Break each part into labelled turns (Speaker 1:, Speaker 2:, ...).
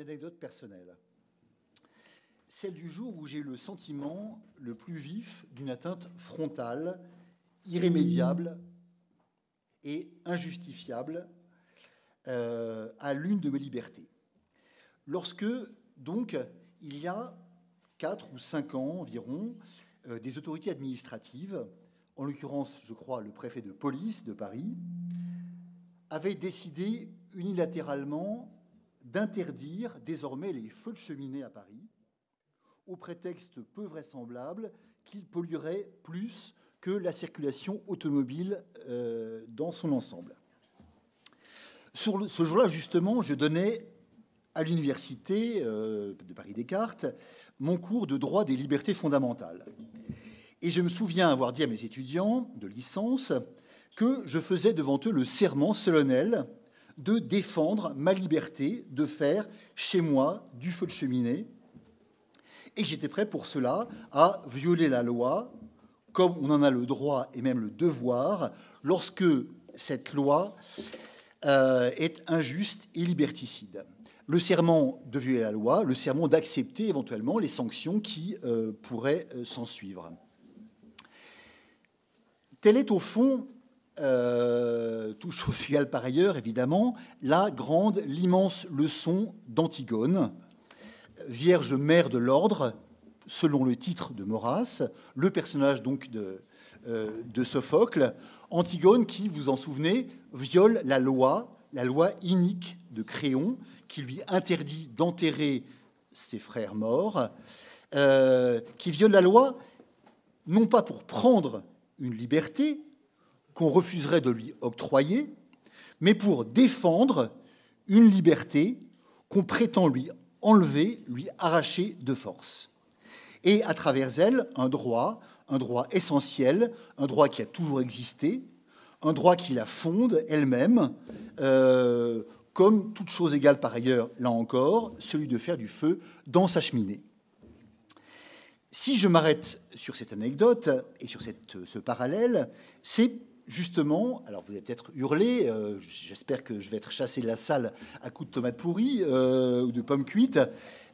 Speaker 1: Anecdote personnelle. Celle du jour où j'ai eu le sentiment le plus vif d'une atteinte frontale, irrémédiable et injustifiable euh, à l'une de mes libertés. Lorsque, donc, il y a quatre ou cinq ans environ, euh, des autorités administratives, en l'occurrence, je crois, le préfet de police de Paris, avaient décidé unilatéralement d'interdire désormais les feux de cheminée à Paris, au prétexte peu vraisemblable qu'ils pollueraient plus que la circulation automobile euh, dans son ensemble. Ce jour-là, justement, je donnais à l'université euh, de Paris-Descartes mon cours de droit des libertés fondamentales. Et je me souviens avoir dit à mes étudiants de licence que je faisais devant eux le serment solennel de défendre ma liberté de faire chez moi du feu de cheminée et que j'étais prêt pour cela à violer la loi comme on en a le droit et même le devoir lorsque cette loi euh, est injuste et liberticide. Le serment de violer la loi, le serment d'accepter éventuellement les sanctions qui euh, pourraient euh, s'en suivre. Est au fond euh, tout chose égale par ailleurs, évidemment, la grande, l'immense leçon d'Antigone, Vierge mère de l'ordre, selon le titre de Maurras, le personnage donc de, euh, Sophocle, Antigone qui, vous en souvenez, viole la loi, la loi inique de Créon, qui lui interdit d'enterrer ses frères morts, euh, qui viole la loi non pas pour prendre une liberté, qu'on refuserait de lui octroyer, mais pour défendre une liberté qu'on prétend lui enlever, lui arracher de force. Et à travers elle, un droit, un droit essentiel, un droit qui a toujours existé, un droit qui la fonde elle-même, euh, comme toute chose égale par ailleurs, là encore, celui de faire du feu dans sa cheminée. Si je m'arrête sur cette anecdote et sur cette, ce parallèle, c'est justement, alors vous allez peut-être hurler, euh, j'espère que je vais être chassé de la salle à coups de tomates pourries euh, ou de pommes cuites.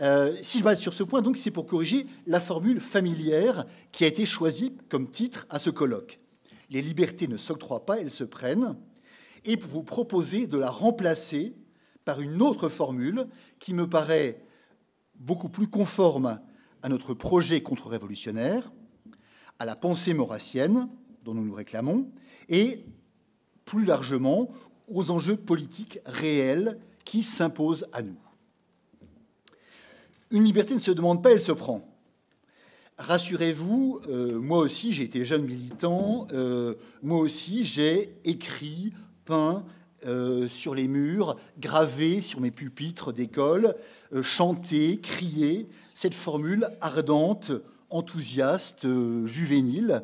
Speaker 1: Euh, si je m'arrête sur ce point, donc, c'est pour corriger la formule familière qui a été choisie comme titre à ce colloque. Les libertés ne s'octroient pas, elles se prennent. Et pour vous proposer de la remplacer par une autre formule qui me paraît beaucoup plus conforme à notre projet contre-révolutionnaire, à la pensée maurassienne dont nous nous réclamons, et plus largement aux enjeux politiques réels qui s'imposent à nous. Une liberté ne se demande pas, elle se prend. Rassurez-vous, euh, moi aussi j'ai été jeune militant, euh, moi aussi j'ai écrit, peint euh, sur les murs, gravé sur mes pupitres d'école, chanté, crié cette formule ardente, enthousiaste, juvénile,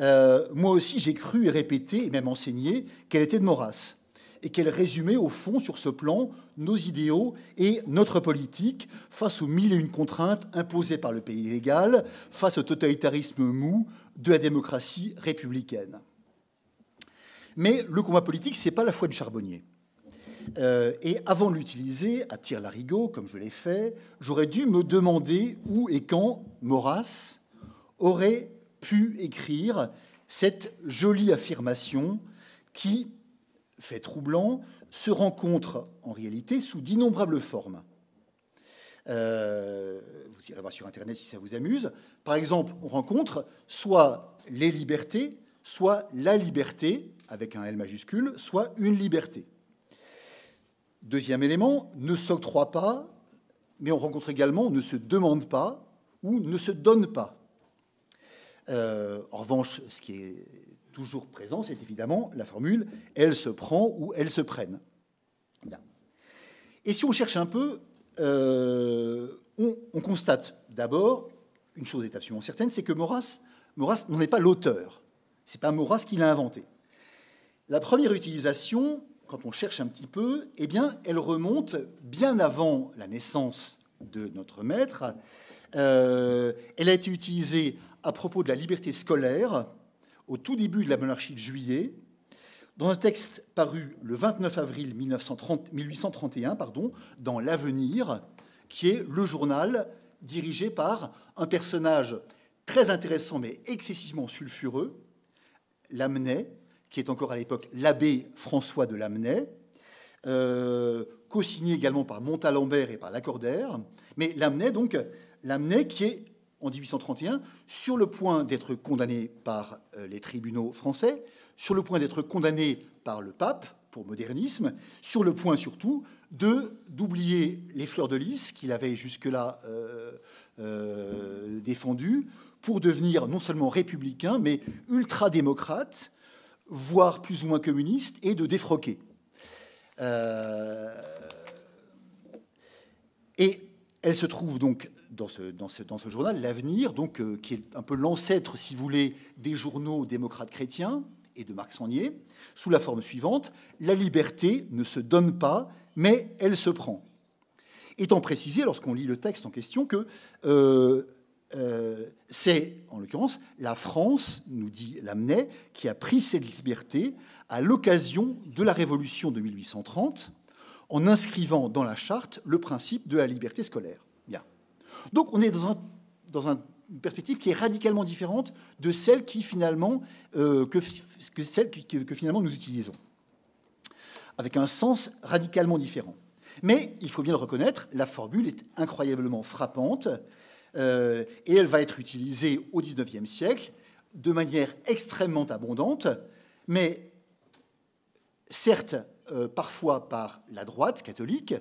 Speaker 1: euh, moi aussi, j'ai cru et répété, et même enseigné, qu'elle était de Maurras et qu'elle résumait au fond sur ce plan nos idéaux et notre politique face aux mille et une contraintes imposées par le pays légal, face au totalitarisme mou de la démocratie républicaine. Mais le combat politique, c'est pas la foi du charbonnier. Euh, et avant de l'utiliser à tire-larigot, comme je l'ai fait, j'aurais dû me demander où et quand Maurras aurait pu écrire cette jolie affirmation qui, fait troublant, se rencontre en réalité sous d'innombrables formes. Euh, vous irez voir sur Internet si ça vous amuse. Par exemple, on rencontre soit les libertés, soit la liberté, avec un L majuscule, soit une liberté. Deuxième élément, ne s'octroie pas, mais on rencontre également ne se demande pas ou ne se donne pas. Euh, en revanche, ce qui est toujours présent, c'est évidemment la formule elle se prend ou elle se prenne. Et si on cherche un peu, euh, on, constate d'abord, une chose est absolument certaine, c'est que Maurras n'en est pas l'auteur. C'est pas Maurras qui l'a inventé. La première utilisation, quand on cherche un petit peu, eh bien, elle remonte bien avant la naissance de notre maître. Euh, elle a été utilisée à propos de la liberté scolaire au tout début de la monarchie de juillet, Dans un texte paru le 29 avril 1831 pardon, dans L'Avenir, qui est le journal dirigé par un personnage très intéressant mais excessivement sulfureux, Lamennais, qui est encore à l'époque l'abbé François de Lamennais, euh, co-signé également par Montalembert et par Lacordaire. Mais Lamennais, donc, Lamennais qui est en 1831 sur le point d'être condamné par euh, les tribunaux français, sur le point d'être condamné par le pape pour modernisme, sur le point surtout de d'oublier les fleurs de lys qu'il avait jusque-là euh, euh, défendues pour devenir non seulement républicain, mais ultra-démocrate, voire plus ou moins communiste, et de défroquer. et elle se trouve donc dans ce, journal, L'Avenir, donc, euh, qui est un peu l'ancêtre, si vous voulez, des journaux démocrates chrétiens et de Marc Sangnier, sous la forme suivante La liberté ne se donne pas, mais elle se prend. Étant précisé, lorsqu'on lit le texte en question, que euh, euh, c'est, en l'occurrence, la France, nous dit Lamennais, qui a pris cette liberté à l'occasion de la Révolution de 1830 en inscrivant dans la charte le principe de la liberté scolaire. Donc on est dans, un, une perspective qui est radicalement différente de celle, euh, que, finalement nous utilisons, avec un sens radicalement différent. Mais il faut bien le reconnaître, la formule est incroyablement frappante euh, et elle va être utilisée au XIXe siècle de manière extrêmement abondante, mais certes euh, parfois par la droite catholique,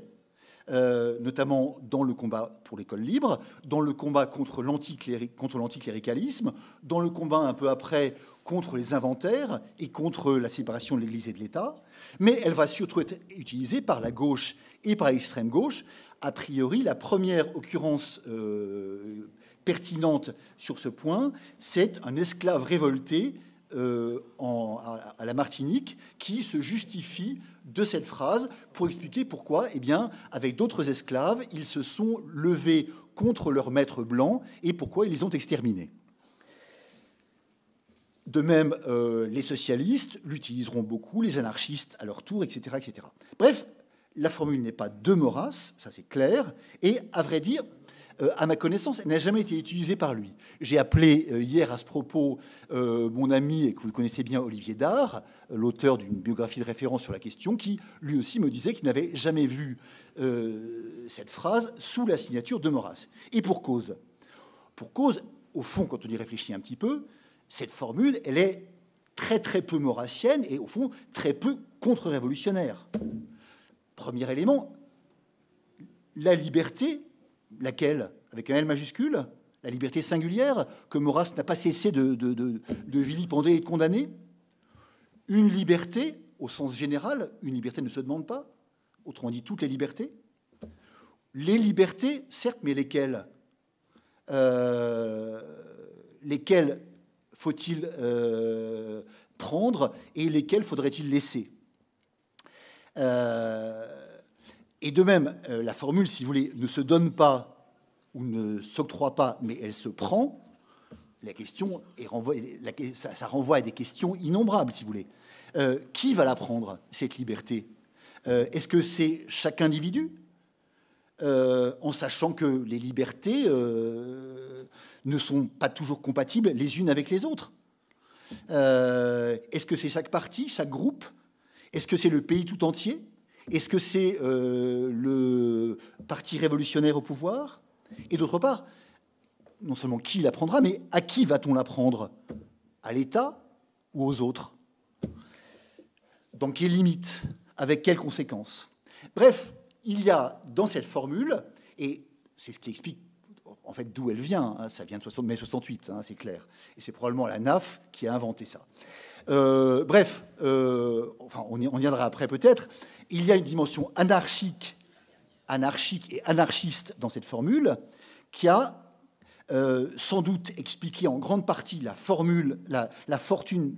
Speaker 1: euh, notamment dans le combat pour l'école libre, dans le combat contre l'anticléricalisme, dans le combat un peu après contre les inventaires et contre la séparation de l'Église et de l'État, mais elle va surtout être utilisée par la gauche et par l'extrême gauche. A priori, la première occurrence euh, pertinente sur ce point, c'est un esclave révolté à la Martinique qui se justifie de cette phrase pour expliquer pourquoi, eh bien, avec d'autres esclaves, ils se sont levés contre leur maître blanc et pourquoi ils les ont exterminés. De même, euh, les socialistes l'utiliseront beaucoup, les anarchistes à leur tour, etc. etc. Bref, la formule n'est pas de Maurras, ça c'est clair, et à vrai dire, euh, à ma connaissance, n'a jamais été utilisée par lui. J'ai appelé euh, hier à ce propos euh, mon ami, et que vous connaissez bien, Olivier Dard, l'auteur d'une biographie de référence sur la question, qui lui aussi me disait qu'il n'avait jamais vu cette phrase sous la signature de Maurras. Et pour cause. Pour cause, au fond, quand on y réfléchit un petit peu, cette formule, elle est très très peu maurassienne et au fond très peu contre-révolutionnaire. Premier élément, la liberté Laquelle? Avec un L majuscule La liberté singulière que Maurras n'a pas cessé de, de, vilipender et de condamner? Une liberté, au sens général, une liberté ne se demande pas. Autrement dit, toutes les libertés. Les libertés, certes, mais lesquelles? Euh, Lesquelles faut-il euh, prendre et lesquelles faudrait-il laisser? Euh, et de même, euh, la formule, si vous voulez, ne se donne pas ou ne s'octroie pas, mais elle se prend. La question est ça, renvoie à des questions innombrables, si vous voulez. Euh, qui va la prendre, cette liberté? Euh, Est-ce que c'est chaque individu? En sachant que les libertés ne sont pas toujours compatibles les unes avec les autres. Est-ce que c'est chaque parti, chaque groupe? Est-ce que c'est le pays tout entier? Est-ce que c'est euh, le parti révolutionnaire au pouvoir? Et d'autre part, non seulement qui la prendra, mais à qui va-t-on la prendre À l'État ou aux autres? Dans quelles limites? Avec quelles conséquences? Bref, il y a dans cette formule, et c'est ce qui explique en fait d'où elle vient, hein, ça vient de mai 68, hein, c'est clair, et c'est probablement la NAF qui a inventé ça. Euh, bref, euh, on y, on y viendra après peut-être, il y a une dimension anarchique, et anarchiste dans cette formule qui a euh, sans doute expliqué en grande partie la fortune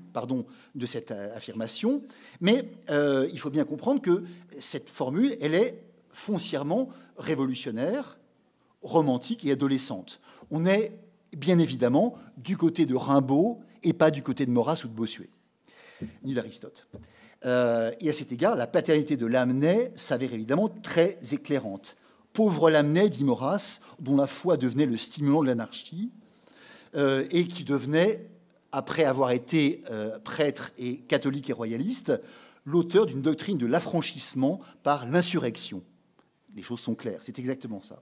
Speaker 1: de cette euh, affirmation, mais euh, il faut bien comprendre que cette formule, elle est foncièrement révolutionnaire, romantique et adolescente. On est bien évidemment du côté de Rimbaud et pas du côté de Maurras ou de Bossuet. ni d'Aristote. Euh, et à cet égard, la paternité de Lamennais s'avère évidemment très éclairante. Pauvre Lamennais, dit Maurras, dont la foi devenait le stimulant de l'anarchie, euh, et qui devenait, après avoir été euh, prêtre et catholique et royaliste, l'auteur d'une doctrine de l'affranchissement par l'insurrection. Les choses sont claires, c'est exactement ça.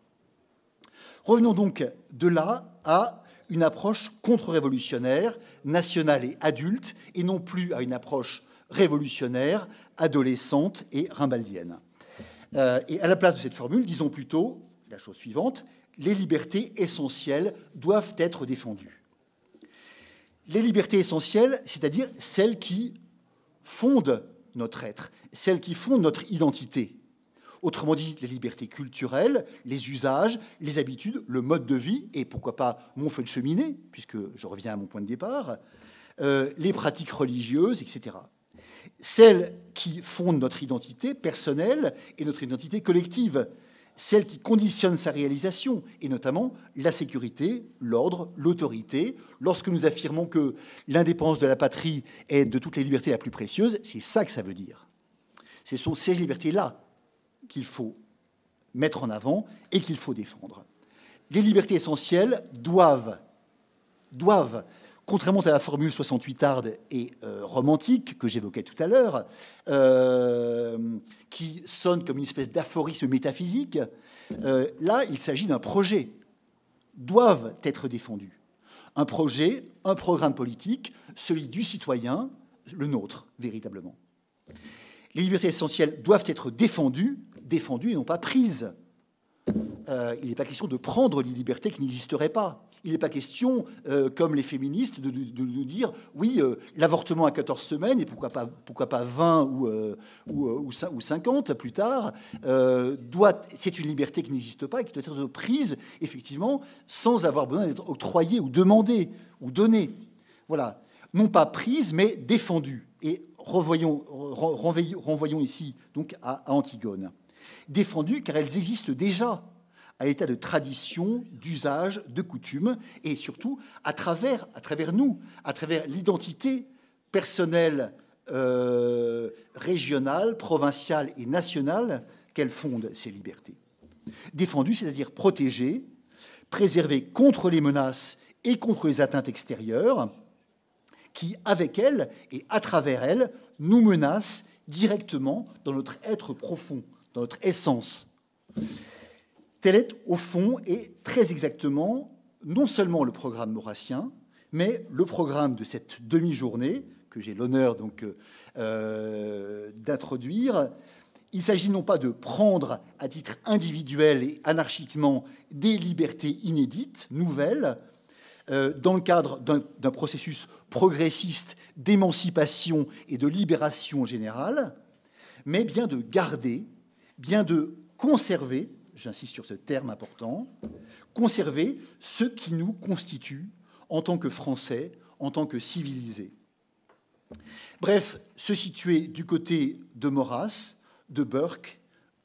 Speaker 1: Revenons donc de là à une approche contre-révolutionnaire, nationale et adulte, et non plus à une approche révolutionnaire, adolescente et rimbaldienne. Euh, et à la place de cette formule, disons plutôt la chose suivante, les libertés essentielles doivent être défendues. Les libertés essentielles, c'est-à-dire celles qui fondent notre être, celles qui fondent notre identité. Autrement dit, les libertés culturelles, les usages, les habitudes, le mode de vie, et pourquoi pas mon feu de cheminée, puisque je reviens à mon point de départ, euh, les pratiques religieuses, etc. Celles qui fondent notre identité personnelle et notre identité collective, celles qui conditionnent sa réalisation, et notamment la sécurité, l'ordre, l'autorité. Lorsque nous affirmons que l'indépendance de la patrie est de toutes les libertés la plus précieuse, c'est ça que ça veut dire. Ce sont ces libertés-là qu'il faut mettre en avant et qu'il faut défendre. Les libertés essentielles doivent, doivent contrairement à la formule 68 arde et euh, romantique que j'évoquais tout à l'heure, euh, qui sonne comme une espèce d'aphorisme métaphysique, euh, là, il s'agit d'un projet, doivent être défendus. Un projet, un programme politique, celui du citoyen, le nôtre, véritablement. Les libertés essentielles doivent être défendues, défendues et non pas prises. il n'est pas question de prendre les libertés qui n'existeraient pas. Il n'est pas question, euh, comme les féministes, de, dire oui, euh, l'avortement à 14 semaines, et pourquoi pas, pourquoi pas 20 ou, euh, ou, ou, 50 plus tard, c'est une liberté qui n'existe pas et qui doit être prise, effectivement, sans avoir besoin d'être octroyée ou demandée ou donnée. Voilà. Non pas prise, mais défendue. Et renvoyons, renvoyons ici donc à Antigone. Défendue car elles existent déjà à l'état de tradition, d'usage, de coutume, et surtout à travers, à travers nous, à travers l'identité personnelle, euh, régionale, provinciale et nationale qu'elle fonde ces libertés. Défendues, c'est-à-dire protégées, préservées contre les menaces et contre les atteintes extérieures, qui, avec elles et à travers elles, nous menacent directement dans notre être profond, dans notre essence. Tel est, au fond, et très exactement, non seulement le programme maurassien, mais le programme de cette demi-journée que j'ai l'honneur donc euh, d'introduire. Il s'agit non pas de prendre à titre individuel et anarchiquement des libertés inédites, nouvelles, euh, dans le cadre d'un processus progressiste d'émancipation et de libération générale, mais bien de garder, bien de conserver j'insiste sur ce terme important, conserver ce qui nous constitue en tant que Français, en tant que civilisés. Bref, se situer du côté de Maurras, de Burke,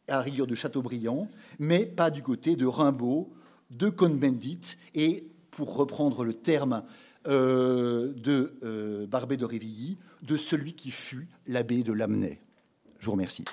Speaker 1: à la rigueur de Chateaubriand, mais pas du côté de Rimbaud, de Cohn-Bendit et, pour reprendre le terme euh, de euh, Barbet de Révilly, de celui qui fut l'abbé de Lamennais. Je vous remercie.